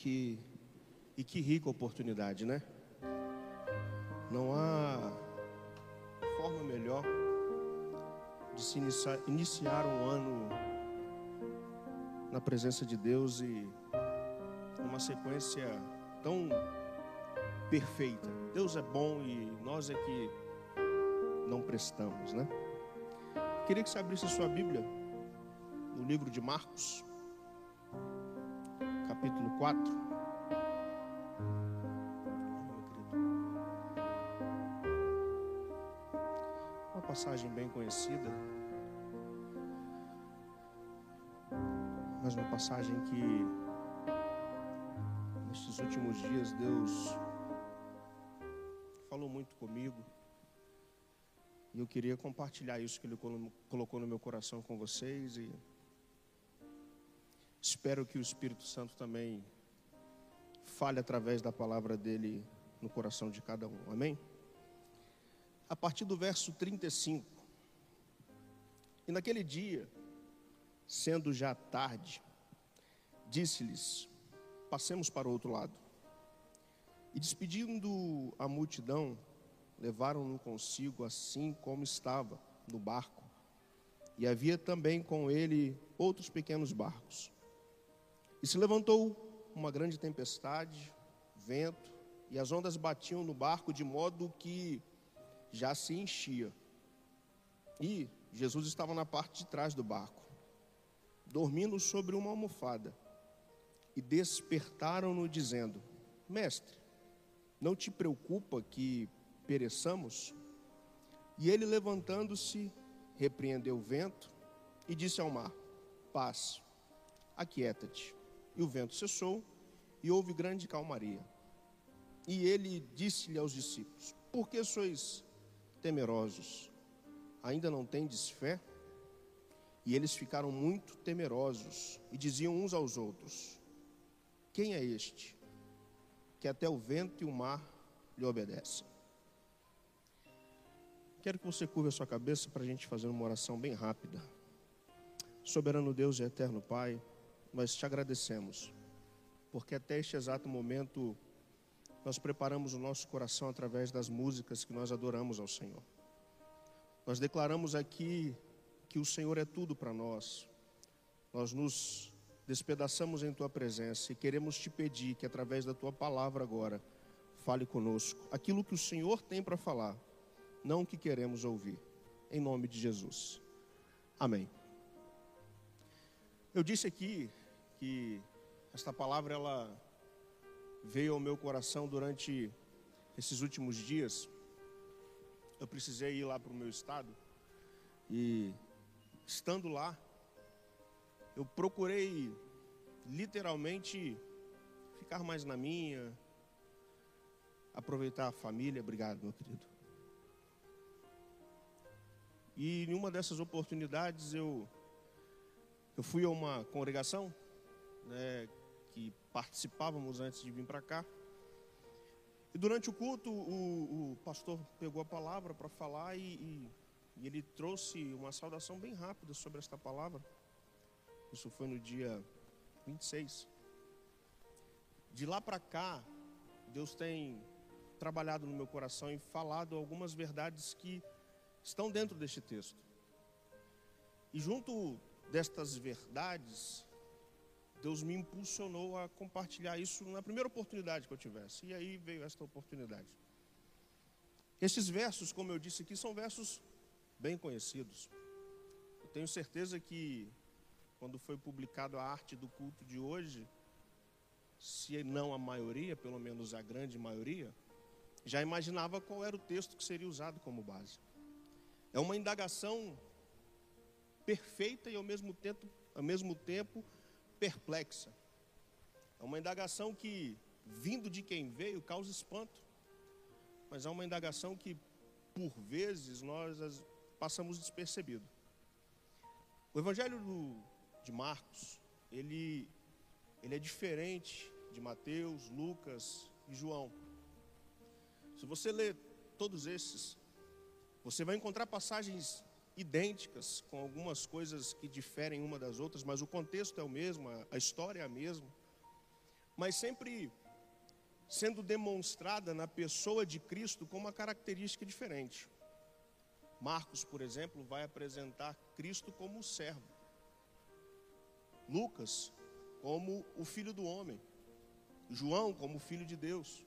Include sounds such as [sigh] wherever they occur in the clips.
Que e que rica oportunidade, né? Não há forma melhor de se iniciar, iniciar um ano na presença de Deus e numa sequência tão perfeita. Deus é bom e nós é que não prestamos, né? Queria que você abrisse sua Bíblia no livro de Marcos, capítulo 4. Uma passagem bem conhecida, mas uma passagem que nestes últimos dias Deus falou muito comigo. E eu queria compartilhar isso que Ele colocou no meu coração com vocês. E espero que o Espírito Santo também fale através da palavra dele no coração de cada um. Amém? A partir do verso 35. E naquele dia, sendo já tarde, disse-lhes: Passemos para o outro lado. E despedindo a multidão, levaram-no consigo assim como estava no barco. E havia também com ele outros pequenos barcos. E se levantou uma grande tempestade, vento, e as ondas batiam no barco de modo que já se enchia. E Jesus estava na parte de trás do barco, dormindo sobre uma almofada. E despertaram-no, dizendo: Mestre, não te preocupa que pereçamos? E ele, levantando-se, repreendeu o vento e disse ao mar: Paz, aquieta-te. E o vento cessou e houve grande calmaria. E ele disse-lhe aos discípulos: Por que sois temerosos? Ainda não tendes fé? E eles ficaram muito temerosos e diziam uns aos outros: Quem é este que até o vento e o mar lhe obedecem? Quero que você curva a sua cabeça para a gente fazer uma oração bem rápida. Soberano Deus e eterno Pai, nós te agradecemos, porque até este exato momento nós preparamos o nosso coração através das músicas que nós adoramos ao Senhor. Nós declaramos aqui que o Senhor é tudo para nós. Nós nos despedaçamos em tua presença e queremos te pedir que através da tua palavra agora fale conosco aquilo que o Senhor tem para falar não o que queremos ouvir. Em nome de Jesus. Amém. Eu disse aqui que esta palavra ela veio ao meu coração durante esses últimos dias. Eu precisei ir lá para o meu estado e estando lá, eu procurei literalmente ficar mais na minha, aproveitar a família. Obrigado, meu querido. E em uma dessas oportunidades eu, eu fui a uma congregação né, que participávamos antes de vir para cá. E durante o culto o, o pastor pegou a palavra para falar e, e, e ele trouxe uma saudação bem rápida sobre esta palavra. Isso foi no dia 26. De lá para cá, Deus tem trabalhado no meu coração e falado algumas verdades que estão dentro deste texto. E junto destas verdades, Deus me impulsionou a compartilhar isso na primeira oportunidade que eu tivesse. E aí veio esta oportunidade. Esses versos, como eu disse aqui, são versos bem conhecidos. Eu tenho certeza que quando foi publicado a arte do culto de hoje, se não a maioria, pelo menos a grande maioria, já imaginava qual era o texto que seria usado como base. É uma indagação perfeita e ao mesmo tempo, ao mesmo tempo perplexa. É uma indagação que, vindo de quem veio, causa espanto. Mas é uma indagação que, por vezes, nós passamos despercebido. O Evangelho do, de Marcos, ele, ele é diferente de Mateus, Lucas e João. Se você ler todos esses, você vai encontrar passagens idênticas, com algumas coisas que diferem uma das outras, mas o contexto é o mesmo, a história é a mesma. mas sempre sendo demonstrada na pessoa de Cristo com uma característica diferente. Marcos, por exemplo, vai apresentar Cristo como o servo. Lucas, como o filho do homem. João, como o filho de Deus.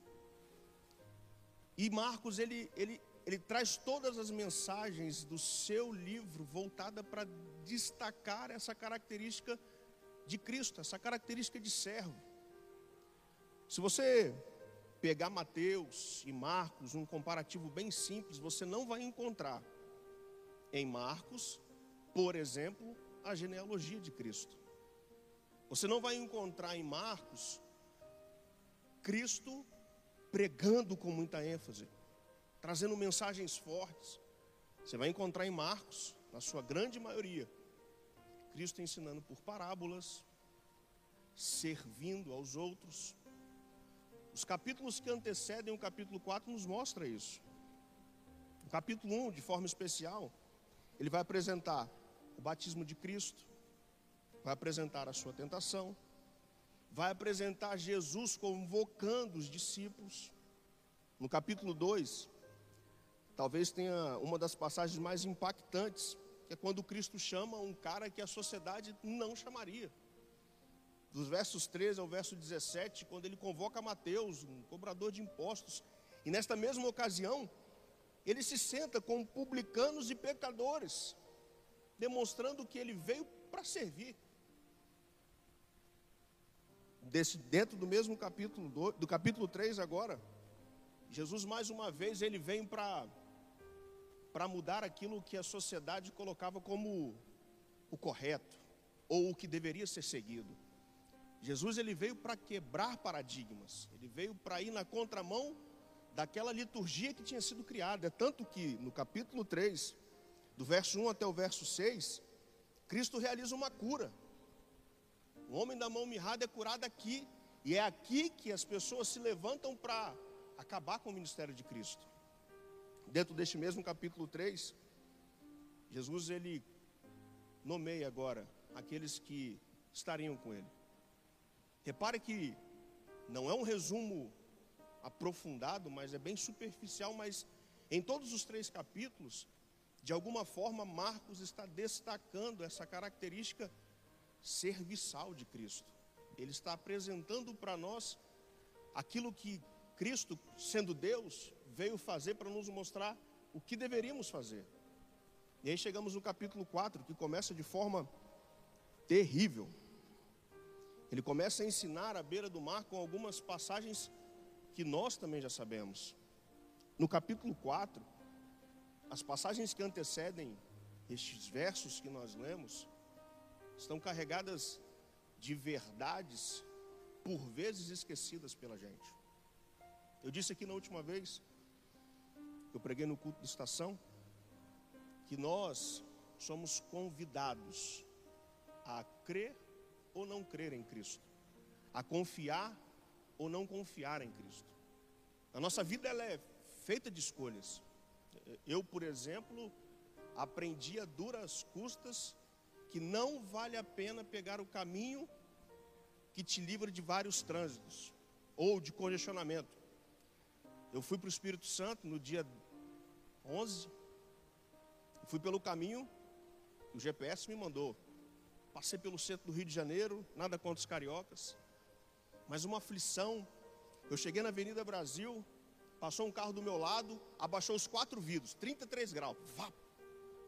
E Marcos, ele, ele, ele traz todas as mensagens do seu livro voltada para destacar essa característica de Cristo, essa característica de servo. Se você pegar Mateus e Marcos, um comparativo bem simples, você não vai encontrar em Marcos, por exemplo, a genealogia de Cristo. Você não vai encontrar em Marcos Cristo pregando com muita ênfase, trazendo mensagens fortes. Você vai encontrar em Marcos, na sua grande maioria, Cristo ensinando por parábolas, servindo aos outros. Os capítulos que antecedem o capítulo 4 nos mostra isso. O capítulo 1, de forma especial, ele vai apresentar o batismo de Cristo, vai apresentar a sua tentação, vai apresentar Jesus convocando os discípulos. No capítulo 2, talvez tenha uma das passagens mais impactantes, que é quando Cristo chama um cara que a sociedade não chamaria. Dos versos 13 ao verso 17, quando ele convoca Mateus, um cobrador de impostos, e nesta mesma ocasião, ele se senta com publicanos e pecadores, demonstrando que ele veio para servir desse, dentro do mesmo capítulo, do, do capítulo 3 agora, Jesus mais uma vez ele vem para para mudar aquilo que a sociedade colocava como o correto ou o que deveria ser seguido. Jesus ele veio para quebrar paradigmas. Ele veio para ir na contramão daquela liturgia que tinha sido criada. É tanto que no capítulo 3, do verso 1 até o verso 6, Cristo realiza uma cura. O homem da mão mirrada é curado aqui. E é aqui que as pessoas se levantam para acabar com o ministério de Cristo. Dentro deste mesmo capítulo 3, Jesus ele nomeia agora aqueles que estariam com ele. Repare que não é um resumo aprofundado, mas é bem superficial, mas em todos os três capítulos, de alguma forma, Marcos está destacando essa característica serviçal de Cristo. Ele está apresentando para nós aquilo que Cristo, sendo Deus, veio fazer para nos mostrar o que deveríamos fazer. E aí chegamos no capítulo 4, que começa de forma terrível. Ele começa a ensinar à beira do mar com algumas passagens que nós também já sabemos. No capítulo 4, as passagens que antecedem estes versos que nós lemos, estão carregadas de verdades, por vezes esquecidas pela gente. Eu disse aqui na última vez, eu preguei no culto de estação, que nós somos convidados a crer ou não crer em Cristo, a confiar ou não confiar em Cristo. A nossa vida ela é feita de escolhas. Eu, por exemplo, aprendi a duras custas que não vale a pena pegar o caminho que te livra de vários trânsitos ou de congestionamento. Eu fui para o Espírito Santo no dia 11, fui pelo caminho o GPS me mandou. Passei pelo centro do Rio de Janeiro, nada contra os cariocas, mas uma aflição. Eu cheguei na Avenida Brasil, passou um carro do meu lado, abaixou os quatro vidros, 33 graus, vá,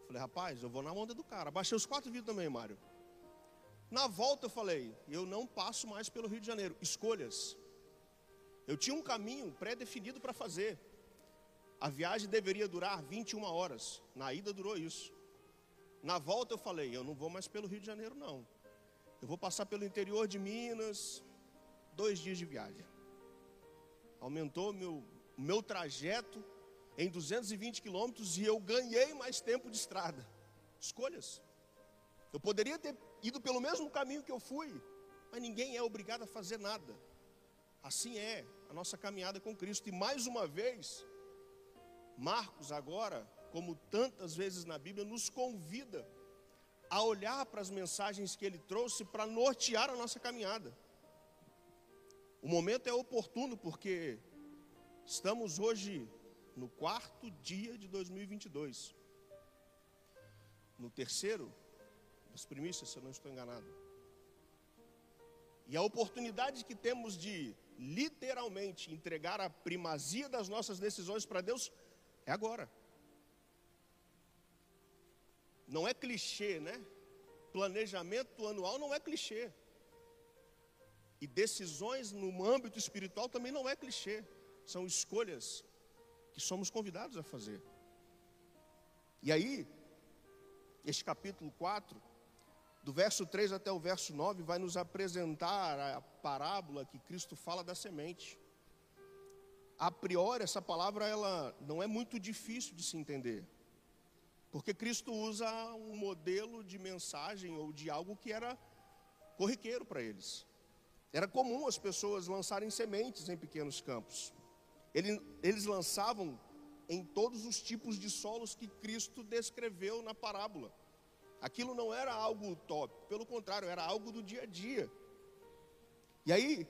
Falei, rapaz, eu vou na onda do cara. Baixei os quatro vidros também, Mário. Na volta eu falei, eu não passo mais pelo Rio de Janeiro. Escolhas. Eu tinha um caminho pré-definido para fazer. A viagem deveria durar 21 horas. Na ida durou isso. Na volta eu falei, eu não vou mais pelo Rio de Janeiro, não. Eu vou passar pelo interior de Minas, dois dias de viagem. Aumentou meu, meu trajeto em 220 quilômetros e eu ganhei mais tempo de estrada. Escolhas. Eu poderia ter ido pelo mesmo caminho que eu fui, mas ninguém é obrigado a fazer nada. Assim é a nossa caminhada com Cristo. E mais uma vez, Marcos, agora, como tantas vezes na Bíblia, nos convida a olhar para as mensagens que ele trouxe para nortear a nossa caminhada. O momento é oportuno porque estamos hoje no quarto dia de 2022. No terceiro das primícias, se eu não estou enganado. E a oportunidade que temos de literalmente entregar a primazia das nossas decisões para Deus é agora. Não é clichê, né? Planejamento anual não é clichê. E decisões no âmbito espiritual também não é clichê. São escolhas que somos convidados a fazer. E aí, este capítulo 4, do verso 3 até o verso 9, vai nos apresentar a parábola que Cristo fala da semente. A priori, essa palavra ela não é muito difícil de se entender. Porque Cristo usa um modelo de mensagem ou de algo que era corriqueiro para eles. Era comum as pessoas lançarem sementes em pequenos campos. Ele, eles lançavam em todos os tipos de solos que Cristo descreveu na parábola. Aquilo não era algo utópico, pelo contrário, era algo do dia a dia. E aí,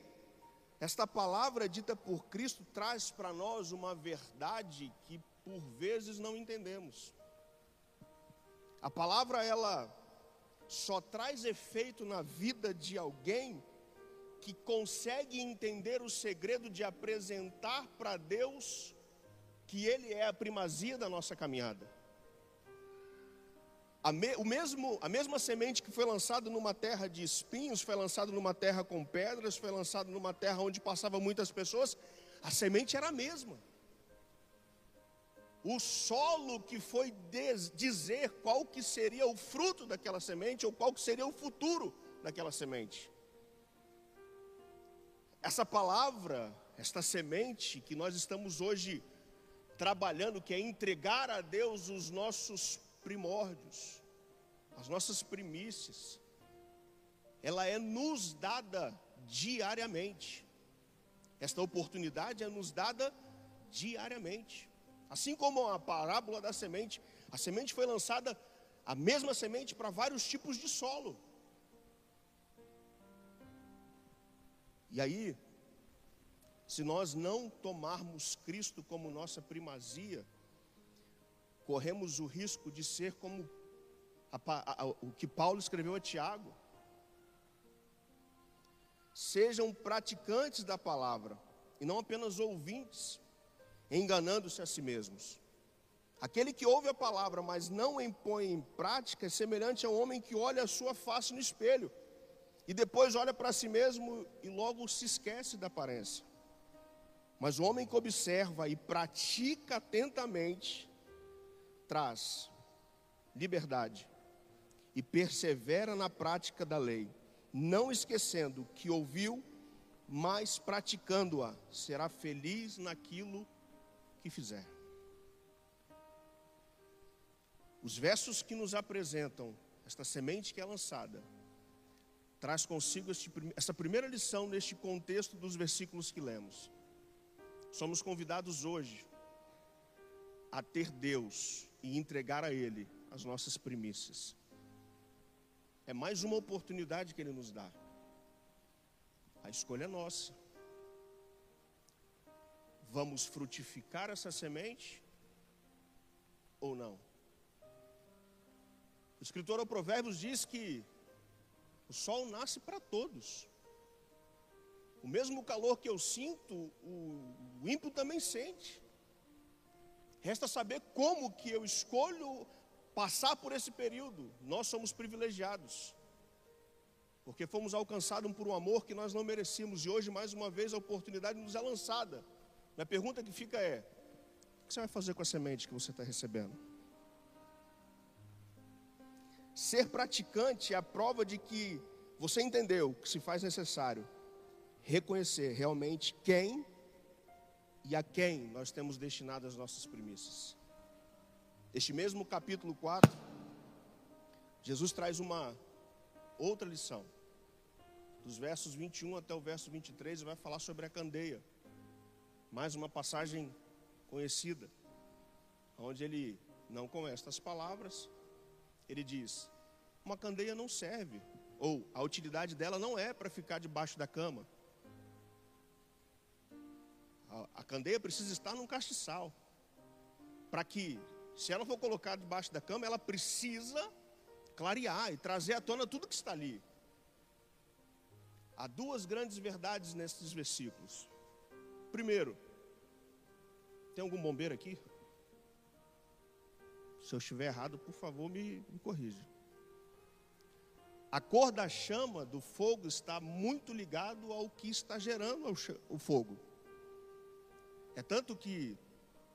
esta palavra dita por Cristo traz para nós uma verdade que por vezes não entendemos. A palavra ela só traz efeito na vida de alguém que consegue entender o segredo de apresentar para Deus que Ele é a primazia da nossa caminhada. A, me, o mesmo, a mesma semente que foi lançada numa terra de espinhos, foi lançada numa terra com pedras, foi lançada numa terra onde passavam muitas pessoas, a semente era a mesma. O solo que foi des, dizer qual que seria o fruto daquela semente ou qual que seria o futuro daquela semente. Essa palavra, esta semente que nós estamos hoje trabalhando, que é entregar a Deus os nossos primórdios, as nossas primícias, ela é nos dada diariamente. Esta oportunidade é nos dada diariamente. Assim como a parábola da semente, a semente foi lançada, a mesma semente para vários tipos de solo. E aí, se nós não tomarmos Cristo como nossa primazia, corremos o risco de ser como a, a, o que Paulo escreveu a Tiago. Sejam praticantes da palavra e não apenas ouvintes, enganando-se a si mesmos. Aquele que ouve a palavra, mas não impõe em prática, é semelhante a um homem que olha a sua face no espelho e depois olha para si mesmo e logo se esquece da aparência. Mas o homem que observa e pratica atentamente traz liberdade e persevera na prática da lei, não esquecendo que ouviu, mas praticando-a, será feliz naquilo que fizer. Os versos que nos apresentam esta semente que é lançada traz consigo este, essa primeira lição neste contexto dos versículos que lemos. Somos convidados hoje a ter Deus e entregar a Ele as nossas primícias. É mais uma oportunidade que Ele nos dá. A escolha é nossa. Vamos frutificar essa semente ou não? O escritor ao Provérbios diz que o sol nasce para todos. O mesmo calor que eu sinto, o, ímpio também sente. Resta saber como que eu escolho passar por esse período. Nós somos privilegiados. Porque fomos alcançados por um amor que nós não merecíamos. E hoje, mais uma vez, a oportunidade nos é lançada. Minha pergunta que fica é: o que você vai fazer com a semente que você está recebendo? Ser praticante é a prova de que você entendeu que se faz necessário reconhecer realmente quem e a quem nós temos destinado as nossas primícias. Este mesmo capítulo 4, Jesus traz uma outra lição. Dos versos 21 até o verso 23, vai falar sobre a candeia. Mais uma passagem conhecida, onde ele, não com estas palavras, ele diz: uma candeia não serve, ou a utilidade dela não é para ficar debaixo da cama. A, candeia precisa estar num castiçal. Para que, se ela for colocada debaixo da cama, ela precisa clarear e trazer à tona tudo que está ali. Há duas grandes verdades nesses versículos. Primeiro, tem algum bombeiro aqui? Se eu estiver errado, por favor, me, me corrija. A cor da chama do fogo está muito ligado ao que está gerando o fogo. É tanto que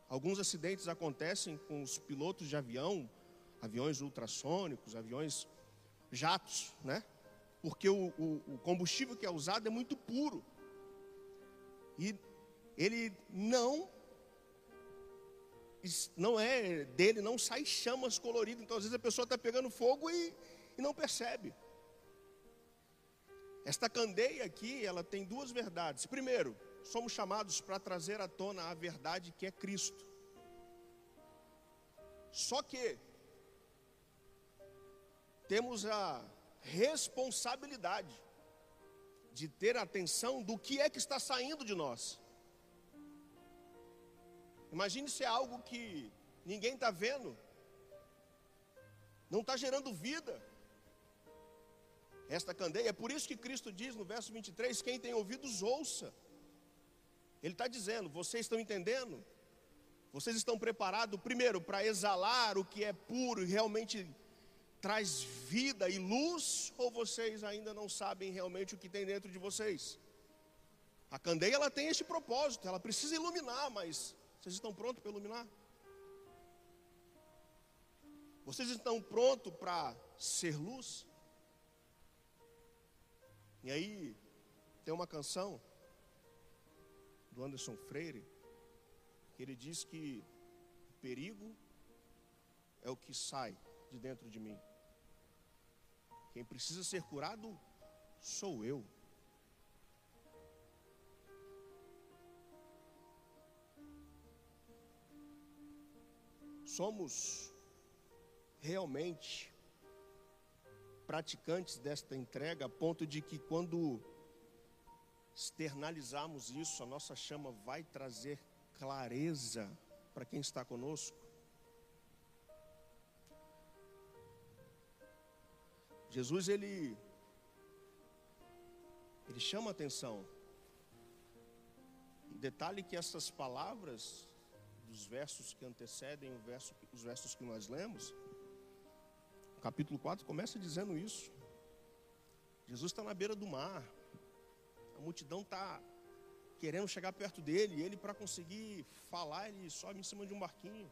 alguns acidentes acontecem com os pilotos de avião, aviões ultrassônicos, aviões jatos, né? Porque o, o, o combustível que é usado é muito puro. E ele não não é dele, não sai chamas coloridas. Então, às vezes, a pessoa está pegando fogo e, e, não percebe. Esta candeia aqui, ela tem duas verdades. Primeiro, somos chamados para trazer à tona a verdade que é Cristo. Só que temos a responsabilidade de ter atenção do que é que está saindo de nós. Imagine se é algo que ninguém está vendo, não está gerando vida. Esta candeia, é por isso que Cristo diz no verso 23: quem tem ouvidos, ouça. Ele está dizendo: vocês estão entendendo? Vocês estão preparados, primeiro, para exalar o que é puro e realmente traz vida e luz, ou vocês ainda não sabem realmente o que tem dentro de vocês? A candeia ela tem este propósito, ela precisa iluminar, mas vocês estão prontos para iluminar? Vocês estão prontos para ser luz? E aí, tem uma canção do Anderson Freire, que ele diz que o perigo é o que sai de dentro de mim. Quem precisa ser curado sou eu. somos realmente praticantes desta entrega, a ponto de que quando externalizarmos isso, a nossa chama vai trazer clareza para quem está conosco. Jesus ele ele chama atenção. Detalhe que essas palavras dos versos que antecedem verso, os versos que nós lemos, o capítulo 4 começa dizendo isso. Jesus está na beira do mar, a multidão está querendo chegar perto dele, e ele, para conseguir falar, ele sobe em cima de um barquinho.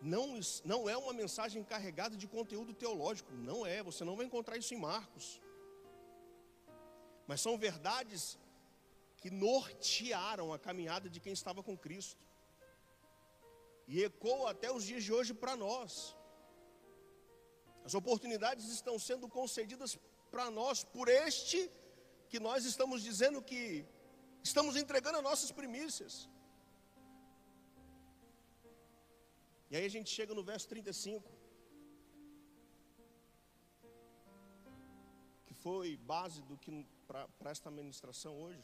Não, não é uma mensagem carregada de conteúdo teológico, não é, você não vai encontrar isso em Marcos. Mas são verdades que nortearam a caminhada de quem estava com Cristo. E ecoa até os dias de hoje para nós. As oportunidades estão sendo concedidas para nós por este que nós estamos dizendo que estamos entregando as nossas primícias. E aí a gente chega no verso 35. Que foi base do que para esta ministração hoje.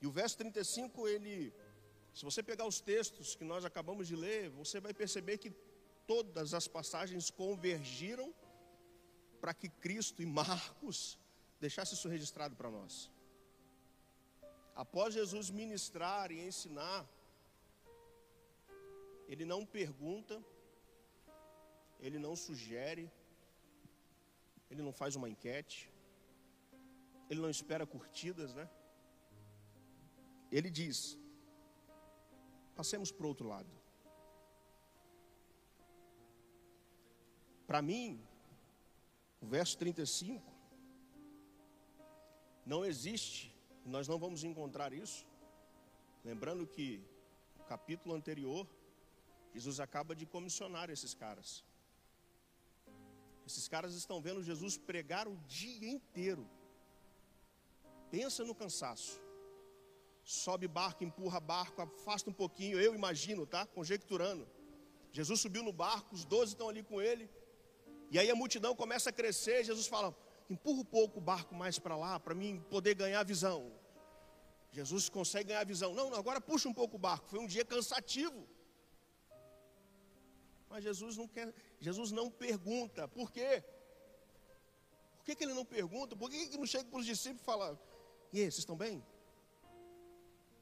E o verso 35, ele, se você pegar os textos que nós acabamos de ler, você vai perceber que todas as passagens convergiram para que Cristo e Marcos deixasse isso registrado para nós. Após Jesus ministrar e ensinar, ele não pergunta, ele não sugere, ele não faz uma enquete, ele não espera curtidas, né? Ele diz: passemos para o outro lado. Para mim, o verso 35, não existe, nós não vamos encontrar isso. Lembrando que no capítulo anterior, Jesus acaba de comissionar esses caras. Esses caras estão vendo Jesus pregar o dia inteiro. Pensa no cansaço sobe barco, empurra barco, afasta um pouquinho, eu imagino, tá? Conjecturando. Jesus subiu no barco, os doze estão ali com ele. E aí a multidão começa a crescer. Jesus fala: empurra um pouco o barco mais para lá, para mim poder ganhar visão. Jesus consegue ganhar visão. Não, não, agora puxa um pouco o barco. Foi um dia cansativo. Mas Jesus não quer, Jesus não pergunta. Por quê? Por que, que ele não pergunta? Por que, que não chega para os discípulos e fala, e aí, vocês estão bem?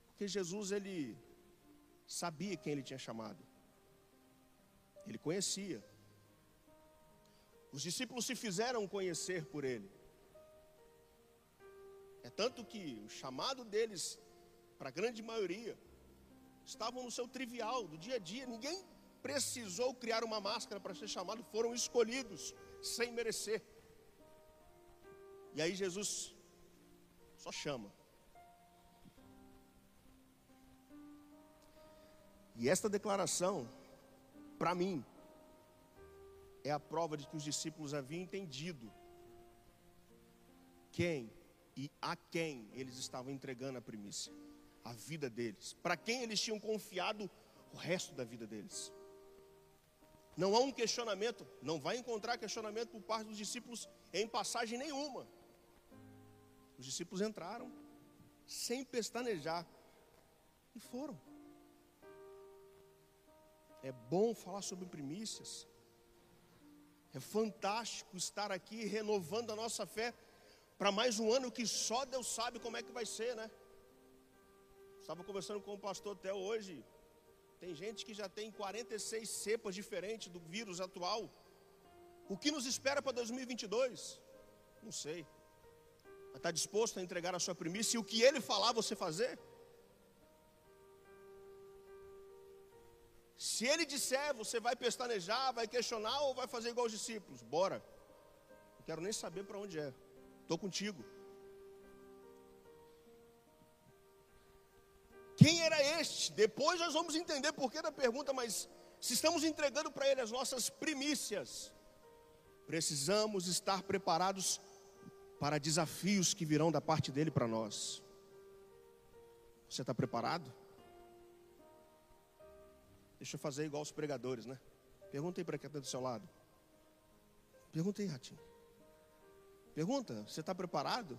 Porque Jesus, ele sabia quem ele tinha chamado. Ele conhecia. Os discípulos se fizeram conhecer por ele. É tanto que o chamado deles, para a grande maioria, estavam no seu trivial, do dia a dia. Ninguém precisou criar uma máscara para ser chamado, foram escolhidos sem merecer. E aí Jesus só chama. E esta declaração, para mim, é a prova de que os discípulos haviam entendido quem e a quem eles estavam entregando a primícia, a vida deles, para quem eles tinham confiado o resto da vida deles. Não há um questionamento, não vai encontrar questionamento por parte dos discípulos em passagem nenhuma. Os discípulos entraram sem pestanejar e foram. É bom falar sobre primícias. É fantástico estar aqui renovando a nossa fé para mais um ano que só Deus sabe como é que vai ser, né? Estava conversando com o pastor até hoje. Tem gente que já tem 46 cepas diferentes do vírus atual. O que nos espera para 2022? Não sei. Está disposto a entregar a sua primícia e o que ele falar você fazer? Se ele disser, você vai pestanejar, vai questionar ou vai fazer igual os discípulos? Bora. Não quero nem saber para onde é. Estou contigo. Quem era este? Depois nós vamos entender por que da pergunta, mas se estamos entregando para ele as nossas primícias, precisamos estar preparados para desafios que virão da parte dele para nós. Você está preparado? Deixa eu fazer igual os pregadores, né? Pergunta aí para quem está do seu lado. Pergunta aí, Ratinho. Pergunta, você está preparado?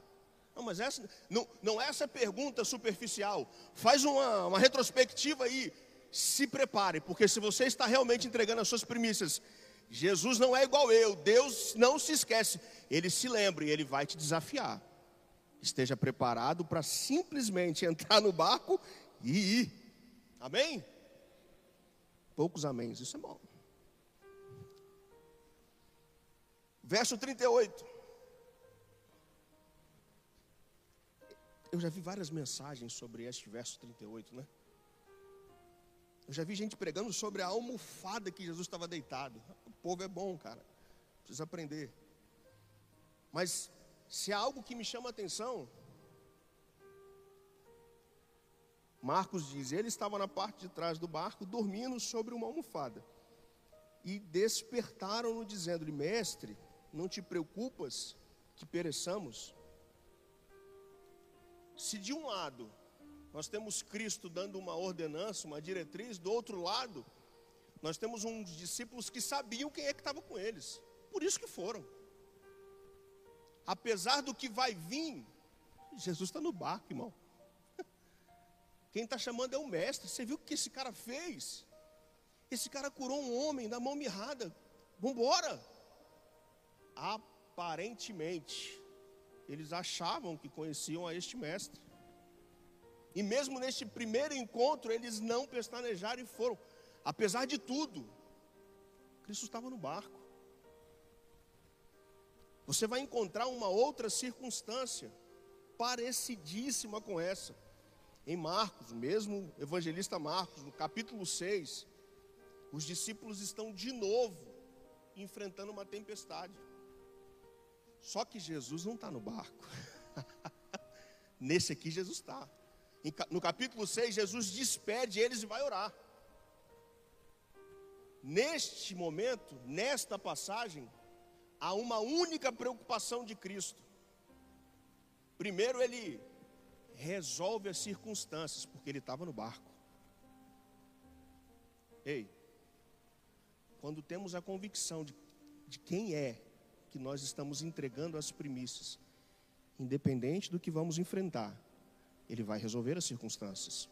Não, mas essa não, não é essa pergunta superficial. Faz uma, uma retrospectiva aí. Se prepare, porque se você está realmente entregando as suas primícias, Jesus não é igual eu, Deus não se esquece, Ele se lembra e Ele vai te desafiar. Esteja preparado para simplesmente entrar no barco e ir. Amém? Poucos améns, isso é bom. Verso 38. Eu já vi várias mensagens sobre este verso 38, né? Eu já vi gente pregando sobre a almofada que Jesus estava deitado. O povo é bom, cara. Precisa aprender. Mas se há algo que me chama a atenção, Marcos diz: ele estava na parte de trás do barco, dormindo sobre uma almofada. E despertaram-no, dizendo-lhe: Mestre, não te preocupas que pereçamos? Se de um lado nós temos Cristo dando uma ordenança, uma diretriz, do outro lado, nós temos uns discípulos que sabiam quem é que estava com eles, por isso que foram. Apesar do que vai vir, Jesus está no barco, irmão. Quem está chamando é o mestre. Você viu o que esse cara fez? Esse cara curou um homem da mão mirrada. Vamos embora. Aparentemente, eles achavam que conheciam a este mestre. E mesmo neste primeiro encontro, eles não pestanejaram e foram. Apesar de tudo, Cristo estava no barco. Você vai encontrar uma outra circunstância parecidíssima com essa. Em Marcos, mesmo evangelista Marcos, no capítulo 6, os discípulos estão de novo enfrentando uma tempestade. Só que Jesus não está no barco. [laughs] Nesse aqui, Jesus está. No capítulo 6, Jesus despede eles e vai orar. Neste momento, nesta passagem, há uma única preocupação de Cristo. Primeiro, ele resolve as circunstâncias, porque ele estava no barco. Ei, quando temos a convicção de, de quem é que nós estamos entregando as primícias, independente do que vamos enfrentar, Ele vai resolver as circunstâncias.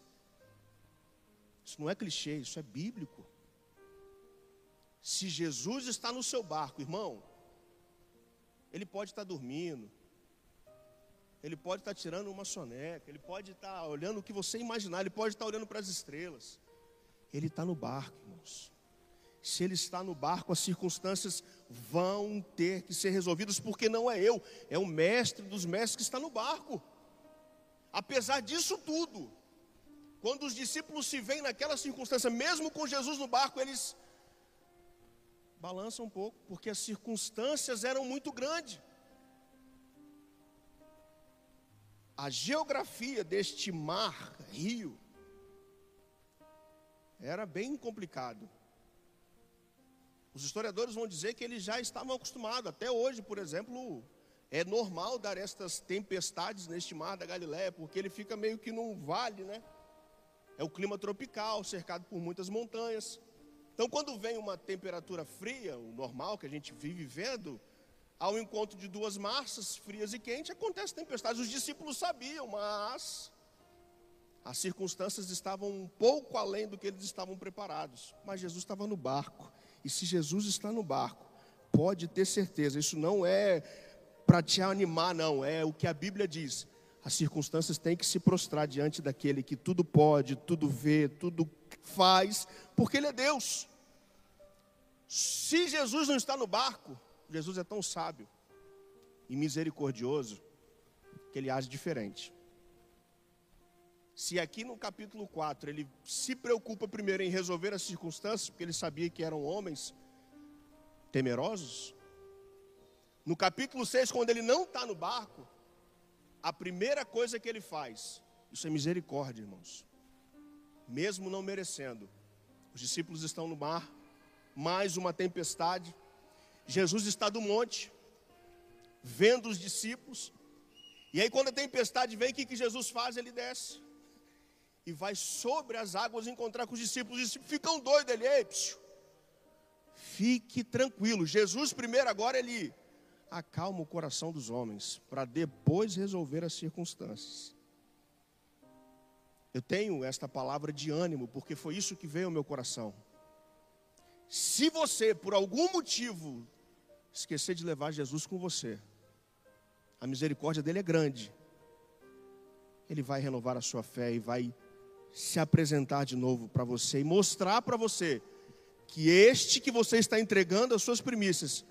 Isso não é clichê, isso é bíblico. Se Jesus está no seu barco, irmão, ele pode estar dormindo, ele pode estar tirando uma soneca, ele pode estar olhando o que você imaginar, ele pode estar olhando para as estrelas. Ele está no barco, irmãos. Se ele está no barco, as circunstâncias vão ter que ser resolvidas, porque não é eu, é o mestre dos mestres que está no barco. Apesar disso tudo, quando os discípulos se veem naquela circunstância, mesmo com Jesus no barco, eles balançam um pouco, porque as circunstâncias eram muito grandes. A geografia deste mar, rio, era bem complicado. Os historiadores vão dizer que eles já estavam acostumados. Até hoje, por exemplo, é normal dar estas tempestades neste mar da Galiléia, porque ele fica meio que num vale, né? É o clima tropical, cercado por muitas montanhas. Então, quando vem uma temperatura fria, o normal que a gente vive vendo, ao encontro de duas massas frias e quentes, acontece tempestades. Os discípulos sabiam, mas as circunstâncias estavam um pouco além do que eles estavam preparados. Mas Jesus estava no barco. E se Jesus está no barco, pode ter certeza, isso não é para te animar, não, é o que a Bíblia diz. As circunstâncias têm que se prostrar diante daquele que tudo pode, tudo vê, tudo faz, porque Ele é Deus. Se Jesus não está no barco, Jesus é tão sábio e misericordioso que ele age diferente. Se aqui no capítulo 4 ele se preocupa primeiro em resolver as circunstâncias, porque ele sabia que eram homens temerosos, no capítulo 6, quando ele não está no barco, a primeira coisa que ele faz, isso é misericórdia, irmãos, mesmo não merecendo, os discípulos estão no mar, mais uma tempestade, Jesus está do monte, vendo os discípulos, e aí quando a tempestade vem, o que, que Jesus faz? Ele desce e vai sobre as águas encontrar com os discípulos. Os discípulos ficam doidos. Ele, ei, psiu, fique tranquilo. Jesus, primeiro, agora, ele acalma o coração dos homens, para depois resolver as circunstâncias. Eu tenho esta palavra de ânimo, porque foi isso que veio ao meu coração. Se você, por algum motivo, esquecer de levar Jesus com você, a misericórdia dele é grande. Ele vai renovar a sua fé e vai se apresentar de novo para você e mostrar para você que este que você está entregando as suas primícias,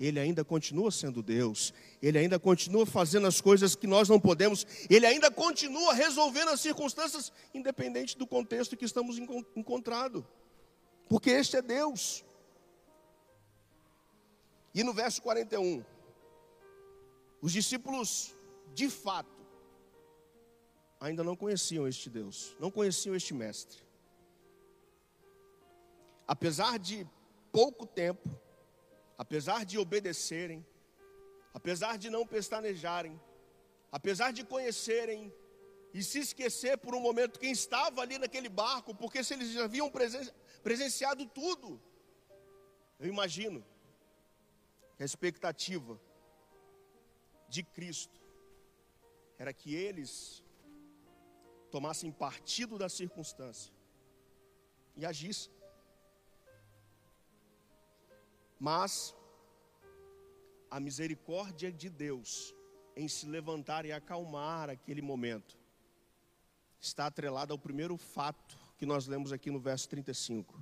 ele ainda continua sendo Deus, ele ainda continua fazendo as coisas que nós não podemos, ele ainda continua resolvendo as circunstâncias, independente do contexto que estamos encontrado, porque este é Deus. E no verso 41, os discípulos, de fato, ainda não conheciam este Deus, não conheciam este Mestre. Apesar de pouco tempo, apesar de obedecerem, apesar de não pestanejarem, apesar de conhecerem e se esquecer por um momento quem estava ali naquele barco, porque se eles haviam presenciado tudo, eu imagino que a expectativa de Cristo era que eles tomassem partido da circunstância e agissem. Mas a misericórdia de Deus em se levantar e acalmar aquele momento está atrelada ao primeiro fato que nós lemos aqui no verso 35.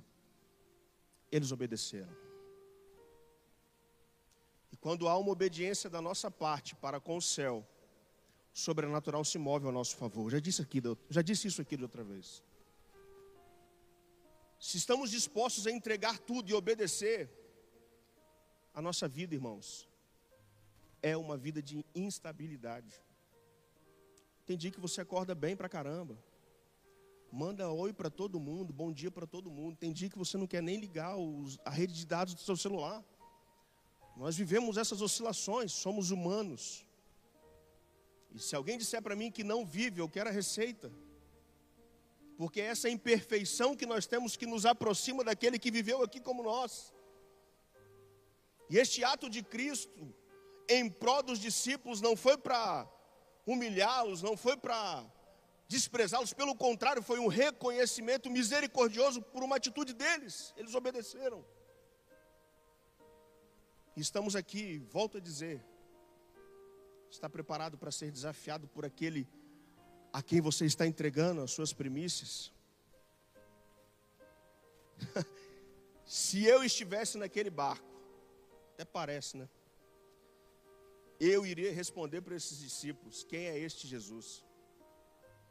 Eles obedeceram. Quando há uma obediência da nossa parte para com o céu, sobrenatural se move ao nosso favor. Já disse, aqui, já disse isso aqui de outra vez. Se estamos dispostos a entregar tudo e obedecer, a nossa vida, irmãos, é uma vida de instabilidade. Tem dia que você acorda bem pra caramba, manda oi para todo mundo, bom dia para todo mundo. Tem dia que você não quer nem ligar os, a rede de dados do seu celular. Nós vivemos essas oscilações, somos humanos. E se alguém disser para mim que não vive, eu quero a receita. Porque é essa imperfeição que nós temos que nos aproxima daquele que viveu aqui como nós. E este ato de Cristo em prol dos discípulos não foi para humilhá-los, não foi para desprezá-los, pelo contrário, foi um reconhecimento misericordioso por uma atitude deles. Eles obedeceram. Estamos aqui, volto a dizer, está preparado para ser desafiado por aquele a quem você está entregando as suas primícias? [laughs] Se eu estivesse naquele barco, até parece, né? Eu iria responder para esses discípulos: quem é este Jesus?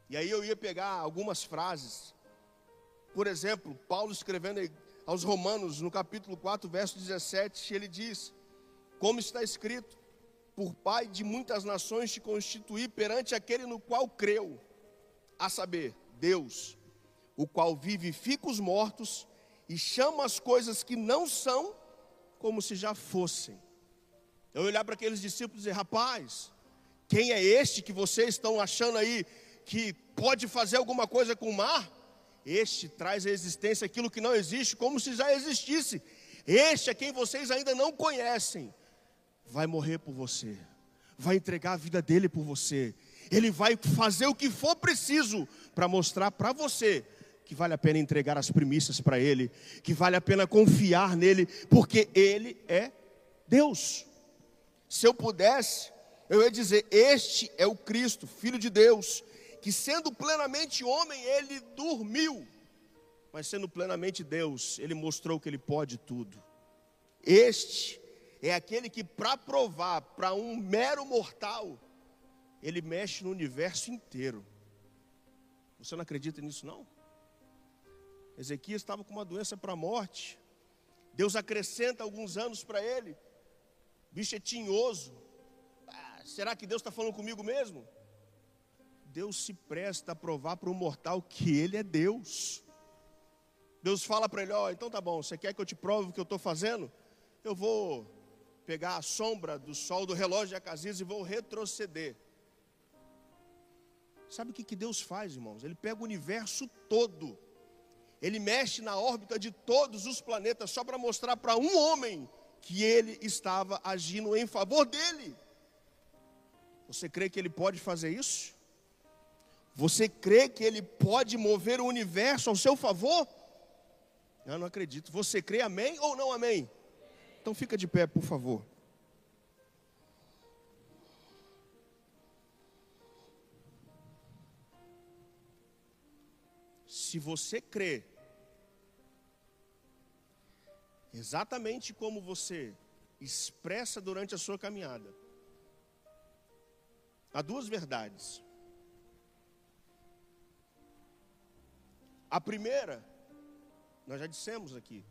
E aí eu ia pegar algumas frases. Por exemplo, Paulo escrevendo aos Romanos, no capítulo 4, verso 17, ele diz: Como está escrito, por pai de muitas nações te constituí perante aquele no qual creu, a saber, Deus, o qual vivifica os mortos e chama as coisas que não são como se já fossem. Eu olhar para aqueles discípulos e dizer: rapaz, quem é este que vocês estão achando aí que pode fazer alguma coisa com o mar? Este traz à existência aquilo que não existe, como se já existisse. Este é quem vocês ainda não conhecem vai morrer por você, vai entregar a vida dele por você, ele vai fazer o que for preciso para mostrar para você que vale a pena entregar as primícias para ele, que vale a pena confiar nele, porque ele é Deus. Se eu pudesse, eu ia dizer: Este é o Cristo, Filho de Deus, que sendo plenamente homem, ele dormiu, mas sendo plenamente Deus, ele mostrou que ele pode tudo. Este é aquele que, para provar para um mero mortal, ele mexe no universo inteiro. Você não acredita nisso, não? Ezequias estava com uma doença para a morte. Deus acrescenta alguns anos para ele. O bicho é tinhoso. Ah, será que Deus está falando comigo mesmo? Deus se presta a provar para um mortal que ele é Deus. Deus fala para ele: Ó, oh, então tá bom, você quer que eu te prove o que eu estou fazendo? Eu vou pegar a sombra do sol do relógio de Acasias e vou retroceder. Sabe o que, que Deus faz, irmãos? Ele pega o universo todo, ele mexe na órbita de todos os planetas, só para mostrar para um homem que ele estava agindo em favor dele. Você crê que ele pode fazer isso? Você crê que ele pode mover o universo ao seu favor? Eu não acredito. Você crê amém ou não amém? Então fica de pé, por favor. Se você crê, exatamente como você expressa durante a sua caminhada, há duas verdades. A primeira, nós já dissemos aqui,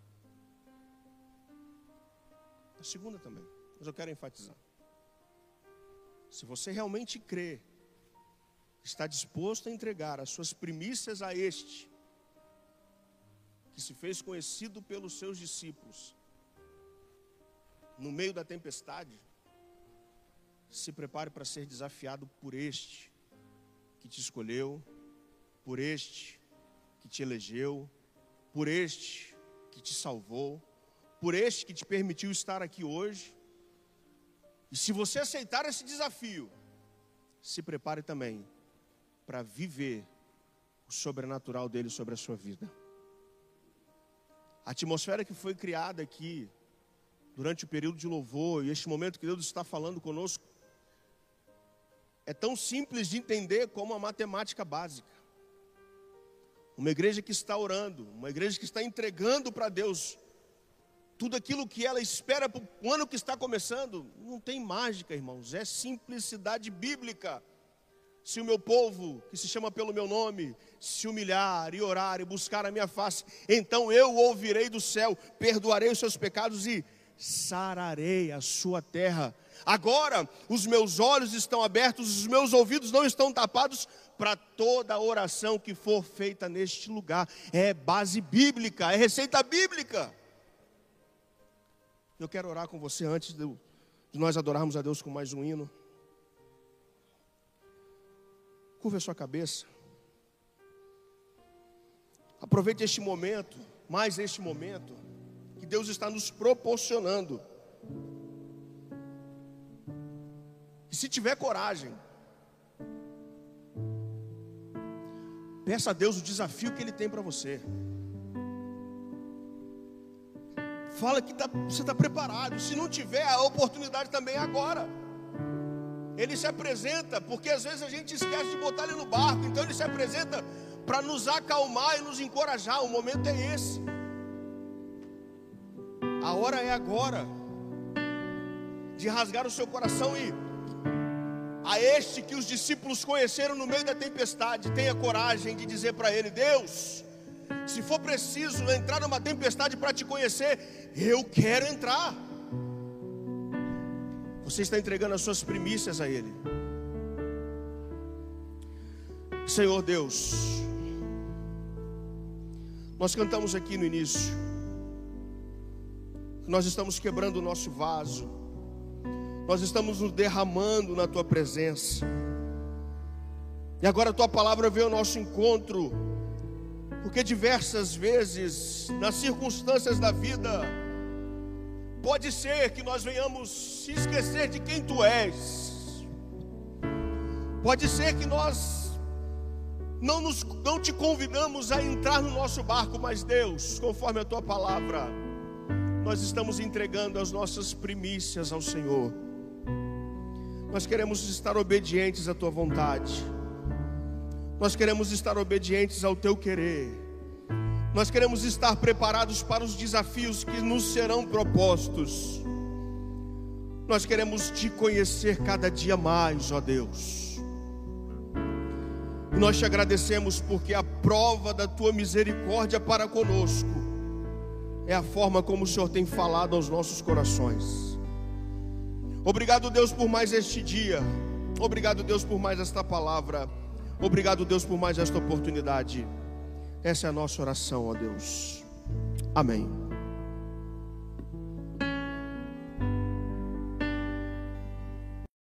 segunda também, mas eu quero enfatizar. Se você realmente crê, está disposto a entregar as suas primícias a este, que se fez conhecido pelos seus discípulos, no meio da tempestade, se prepare para ser desafiado por este que te escolheu, por este que te elegeu, por este que te salvou por este que te permitiu estar aqui hoje. E se você aceitar esse desafio, se prepare também para viver o sobrenatural dele sobre a sua vida. A atmosfera que foi criada aqui durante o período de louvor e este momento que Deus está falando conosco é tão simples de entender como a matemática básica. Uma igreja que está orando, uma igreja que está entregando para Deus tudo aquilo que ela espera para o ano que está começando, não tem mágica, irmãos, é simplicidade bíblica. Se o meu povo, que se chama pelo meu nome, se humilhar e orar e buscar a minha face, então eu ouvirei do céu, perdoarei os seus pecados e sararei a sua terra. Agora os meus olhos estão abertos, os meus ouvidos não estão tapados para toda oração que for feita neste lugar. É base bíblica, é receita bíblica. Eu quero orar com você antes de, de nós adorarmos a Deus com mais um hino. Curva a sua cabeça. Aproveite este momento, mais este momento, que Deus está nos proporcionando. E se tiver coragem, peça a Deus o desafio que Ele tem para você. Fala que tá, você está preparado. Se não tiver, a oportunidade também é agora. Ele se apresenta, porque às vezes a gente esquece de botar ele no barco. Então ele se apresenta para nos acalmar e nos encorajar. O momento é esse. A hora é agora de rasgar o seu coração e a este que os discípulos conheceram no meio da tempestade, tenha coragem de dizer para ele: Deus, se for preciso entrar numa tempestade para te conhecer, eu quero entrar. Você está entregando as suas primícias a Ele. Senhor Deus, nós cantamos aqui no início, nós estamos quebrando o nosso vaso, nós estamos nos derramando na tua presença. E agora a tua palavra veio ao nosso encontro, porque diversas vezes, nas circunstâncias da vida, pode ser que nós venhamos se esquecer de quem tu és, pode ser que nós não, nos, não te convidamos a entrar no nosso barco, mas Deus, conforme a tua palavra, nós estamos entregando as nossas primícias ao Senhor. Nós queremos estar obedientes à tua vontade. Nós queremos estar obedientes ao teu querer. Nós queremos estar preparados para os desafios que nos serão propostos. Nós queremos te conhecer cada dia mais, ó Deus. Nós te agradecemos porque a prova da tua misericórdia para conosco é a forma como o Senhor tem falado aos nossos corações. Obrigado, Deus, por mais este dia. Obrigado, Deus, por mais esta palavra. Obrigado, Deus, por mais esta oportunidade. Essa é a nossa oração, ó Deus. Amém.